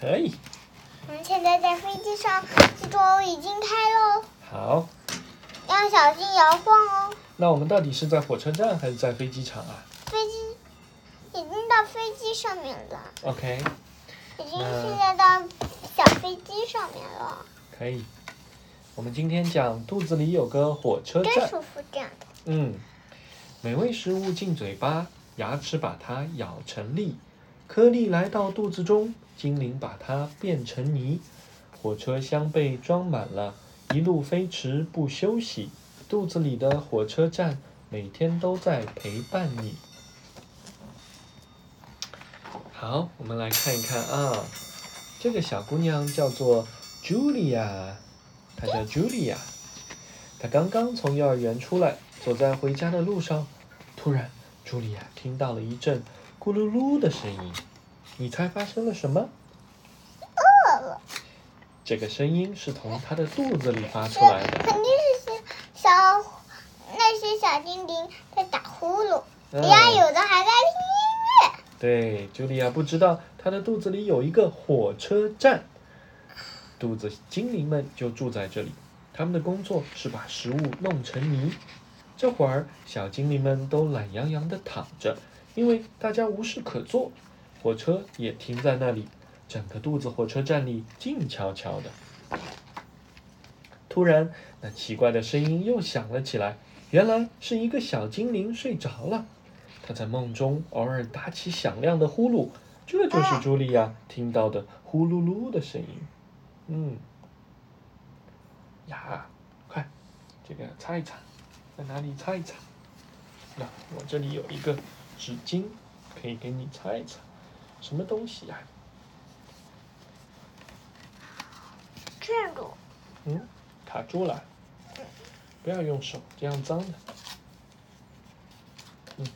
可以。我们现在在飞机上，记住哦，已经开喽，好，要小心摇晃哦。那我们到底是在火车站还是在飞机场啊飞机已经到飞机上面了，？OK，已经现在到小飞机上面了，可以。我们今天讲肚子里有个火车站。真舒服这样的。嗯，美味食物进嘴巴，牙齿把它咬成粒，颗粒来到肚子中，精灵把它变成泥。火车厢被装满了，一路飞驰不休息。肚子里的火车站每天都在陪伴你。好，我们来看一看啊，这个小姑娘叫做 Julia，她叫 Julia。她刚刚从幼儿园出来，走在回家的路上，突然，茱莉亚听到了一阵咕噜噜的声音。你猜发生了什么？饿了，这个声音是从它的肚子里发出来的。肯定是些小那些小精灵在打呼噜，嗯呀，有的还在听音乐。对，茱莉亚不知道她的肚子里有一个火车站，肚子精灵们就住在这里。他们的工作是把食物弄成泥。这会儿，小精灵们都懒洋洋地躺着，因为大家无事可做。火车也停在那里，整个肚子火车站里静悄悄的。突然，那奇怪的声音又响了起来，原来是一个小精灵睡着了。他在梦中偶尔打起响亮的呼噜，这就是茱莉亚听到的呼噜噜的声音。嗯，呀，快，这个擦一擦，在哪里擦一擦？那我这里有一个纸巾，可以给你擦一擦。什么东西呀、这个嗯，卡住了。不要用手，这样脏的。嗯，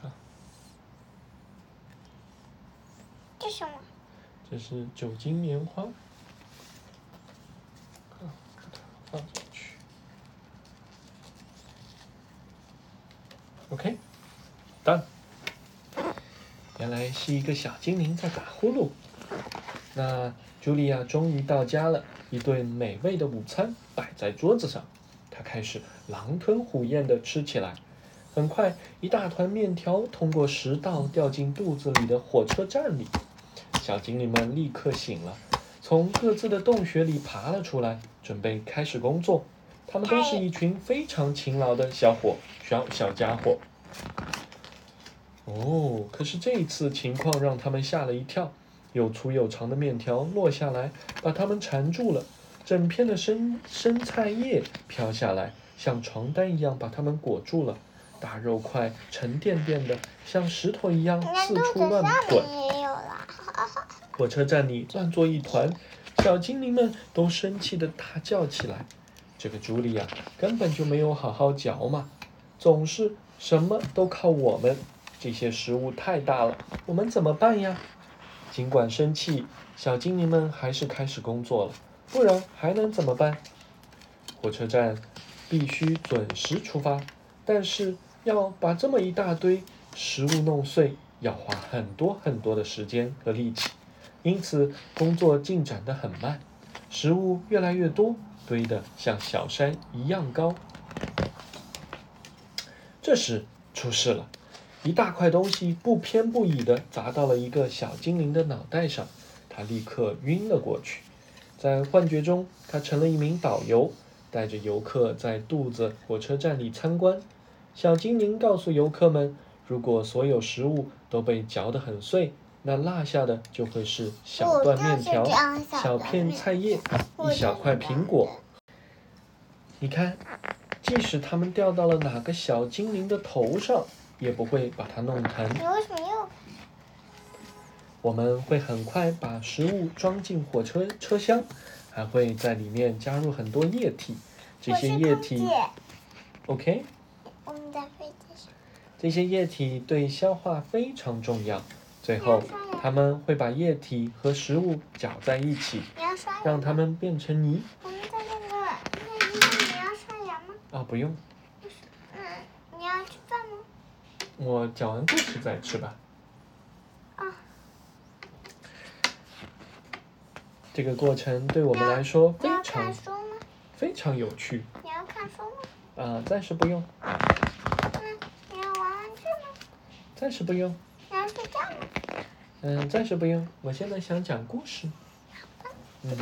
好，这什么？这是酒精棉花。OK，done。原来是一个小精灵在打呼噜。那茱莉亚终于到家了，一顿美味的午餐摆在桌子上，她开始狼吞虎咽地吃起来。很快，一大团面条通过食道掉进肚子里的火车站里。小精灵们立刻醒了，从各自的洞穴里爬了出来，准备开始工作。他们都是一群非常勤劳的小伙小小家伙。哦，可是这一次情况让他们吓了一跳，又粗又长的面条落下来，把他们缠住了。整片的生生菜叶飘下来，像床单一样把他们裹住了。大肉块沉甸甸的，像石头一样四处乱滚。火车站里乱作一团，小精灵们都生气的大叫起来。这个茱莉亚根本就没有好好嚼嘛，总是什么都靠我们。这些食物太大了，我们怎么办呀？尽管生气，小精灵们还是开始工作了，不然还能怎么办？火车站必须准时出发，但是要把这么一大堆食物弄碎，要花很多很多的时间和力气，因此工作进展得很慢，食物越来越多，堆得像小山一样高。这时出事了，一大块东西不偏不倚地砸到了一个小精灵的脑袋上，他立刻晕了过去。在幻觉中，他成了一名导游，带着游客在肚子火车站里参观。小精灵告诉游客们，如果所有食物都被嚼得很碎，那落下的就会是小段面条小小片菜叶、一小块苹果。你看，即使它们掉到了哪个小精灵的头上，也不会把它弄疼。你为什么又？我们会很快把食物装进火车车厢，还会在里面加入很多液体。这些液体，OK，我们在飞机上。这些液体对消化非常重要。最后，他们会把液体和食物搅在一起，让它们变成泥。我们在那个那，你要刷牙吗？啊，不用，嗯，你要吃饭吗？我讲完故事再吃吧。啊。这个过程对我们来说非常？非常有趣。你要看书吗？啊、暂时不用，嗯，你要玩玩具吗？暂时不用？嗯，暂时不用。我现在想讲故事。嗯，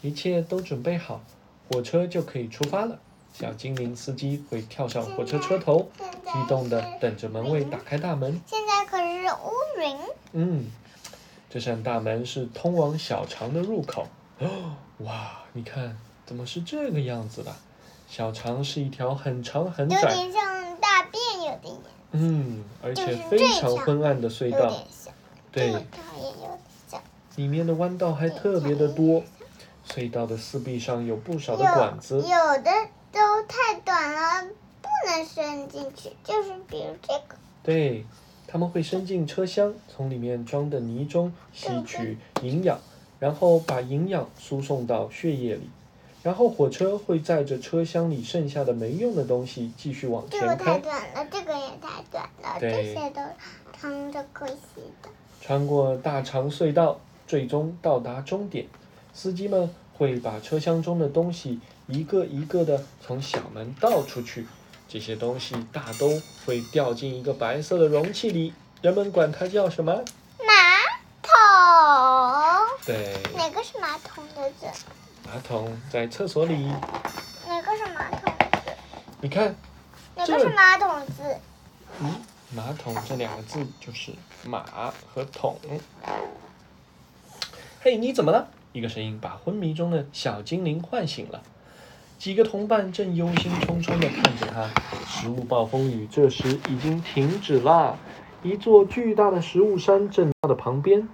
一切都准备好，火车就可以出发了。小精灵司机会跳上火车车头，激动地等着门卫打开大门。现在可是乌云。嗯，这扇大门是通往小肠的入口。哦，哇，你看，怎么是这个样子的？小肠是一条很长很有窄，点像大便，有点嗯，而且非常昏暗的隧道对。里面的弯道还特别的多。隧道的四壁上有不少的管子，有的都太短了，不能伸进去，就是比如这个。对，他们会伸进车厢，从里面装的泥中吸取营养，然后把营养输送到血液里。然后火车会载着车厢里剩下的没用的东西继续往前开这个太，短了，这个也太短了，这些都藏着可惜的。穿过大长隧道，最终到达终点。司机们会把车厢中的东西一个一个的从小门倒出去，这些东西大都会掉进一个白色的容器里，人们管它叫什么？马桶，对，哪个是马桶的字？马桶在厕所里。哪个是马桶的字？你看，哪个是马桶字？嗯，马桶这两个字就是马和桶。嘿，你怎么了？一个声音把昏迷中的小精灵唤醒了。几个同伴正忧心忡忡地看着他。食物暴风雨这时已经停止了。一座巨大的食物山正在它的旁边。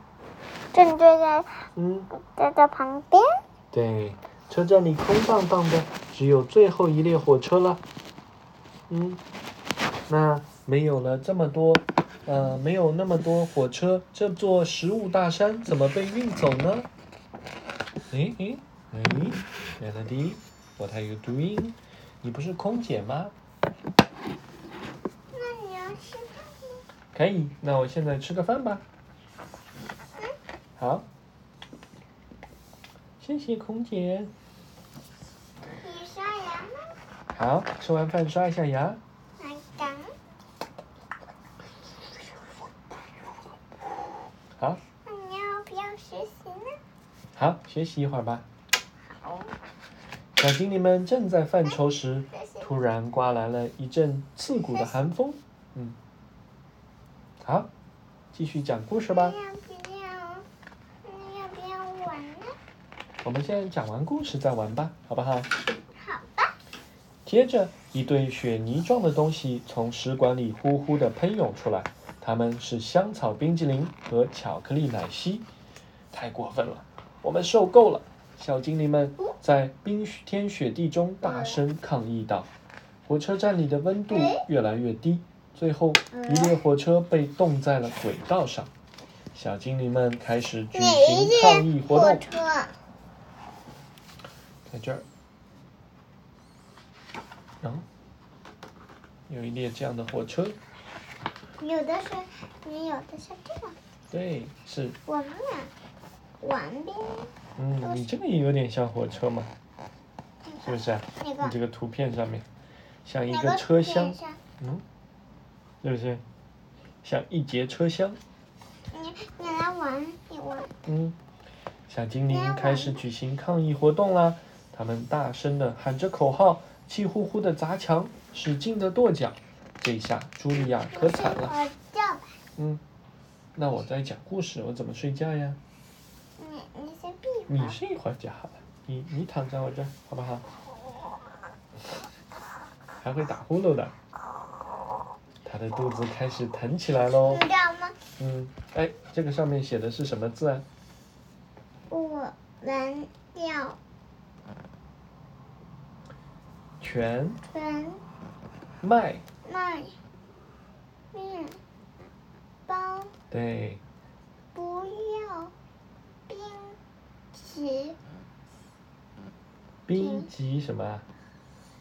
正对在嗯，在这旁边。对，车站里空荡荡的，只有最后一列火车了。嗯，那没有了这么多，呃，没有那么多火车，这座食物大山怎么被运走呢？诶诶诶，Melody，what are you doing？你不是空姐吗？那你要吃饭吗？可以，那我现在吃个饭吧。好，谢谢空姐。你刷牙吗？好，吃完饭刷一下牙。来干。好，那你要不要学习呢？好，学习一会儿吧。好。小精灵们正在犯愁时，突然刮来了一阵刺骨的寒风。嗯，好，继续讲故事吧你。要不要？你要不要玩呢？我们现在讲完故事再玩吧，好不好？好吧。接着，一堆雪泥状的东西从食管里呼呼地喷涌出来，它们是香草冰激凌和巧克力奶昔。太过分了，我们受够了！小精灵们在冰天雪地中大声抗议道。火车站里的温度越来越低，最后一列火车被冻在了轨道上。小精灵们开始举行抗议活动，在这儿。然后有一列这样的火车，有的是，你有的是这样。对，是，我们俩玩呗嗯，你这个也有点像火车嘛，是不是啊？那个你这个图片上面像一个车厢嗯，是不是？像一节车厢，你你来玩，你玩。嗯，小精灵开始举行抗议活动啦！他们大声的喊着口号，气呼呼的砸墙，使劲的跺脚。这下茱莉亚可惨了。嗯，那我在讲故事，我怎么睡觉呀？你你先闭一会儿。你睡一会儿就好了。你你躺在我这儿，好不好？还会打呼噜的。他的肚子开始疼起来喽你。知道吗？嗯，哎，这个上面写的是什么字啊？我们要全全麦。麦面包，对，不要冰淇冰激什么啊？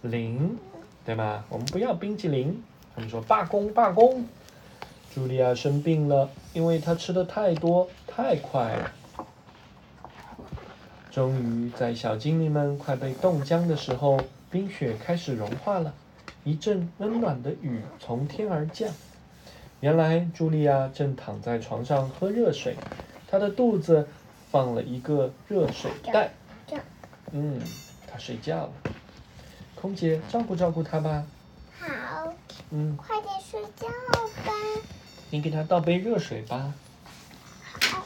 凌，对吗？我们不要冰淇淋。他们说罢工，罢工。茱莉亚生病了，因为她吃的太多太快了。终于在小精灵们快被冻僵的时候，冰雪开始融化了，一阵温暖的雨从天而降。原来茱莉亚正躺在床上喝热水，她的肚子放了一个热水袋。嗯，她睡觉了。空姐照顾照顾她吧。好。嗯。快点睡觉吧。你给她倒杯热水吧。好。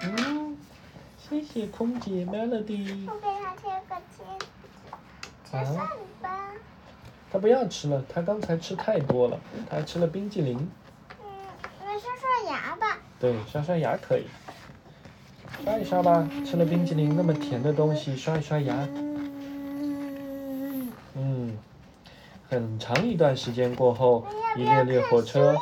嗯，谢谢空姐 Melody。我给他贴个贴纸，吃饭吧。他不要吃了，他刚才吃太多了，他还吃了冰激凌。嗯，你刷刷牙吧。对，刷刷牙可以。刷一刷吧，吃了冰激凌那么甜的东西，刷一刷牙。嗯，很长一段时间过后，一列列火车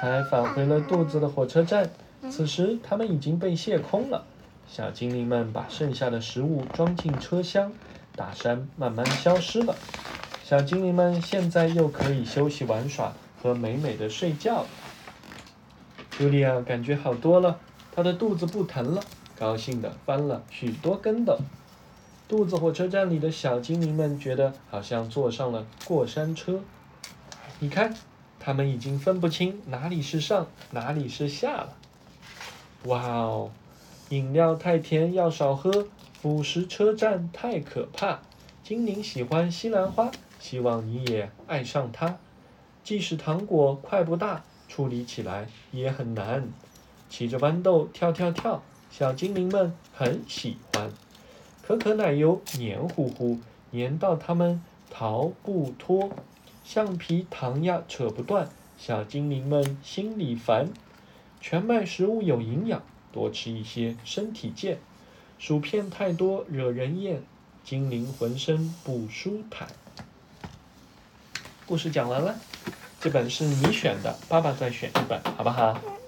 才返回了肚子的火车站。此时，他们已经被卸空了。小精灵们把剩下的食物装进车厢，大山慢慢消失了。小精灵们现在又可以休息玩耍和美美的睡觉了。茱莉亚感觉好多了，她的肚子不疼了，高兴地翻了许多跟斗。肚子火车站里的小精灵们觉得好像坐上了过山车。你看，他们已经分不清哪里是上，哪里是下了。哇哦，饮料太甜要少喝，腐蚀车站太可怕。精灵喜欢西兰花，希望你也爱上它。即使糖果块不大，处理起来也很难。骑着豌豆跳跳跳，小精灵们很喜欢。可可奶油黏糊糊，黏到它们逃不脱。橡皮糖呀扯不断，小精灵们心里烦。全麦食物有营养，多吃一些身体健。薯片太多惹人厌，精灵浑身不舒坦。故事讲完了，这本是你选的，爸爸再选一本，好不好？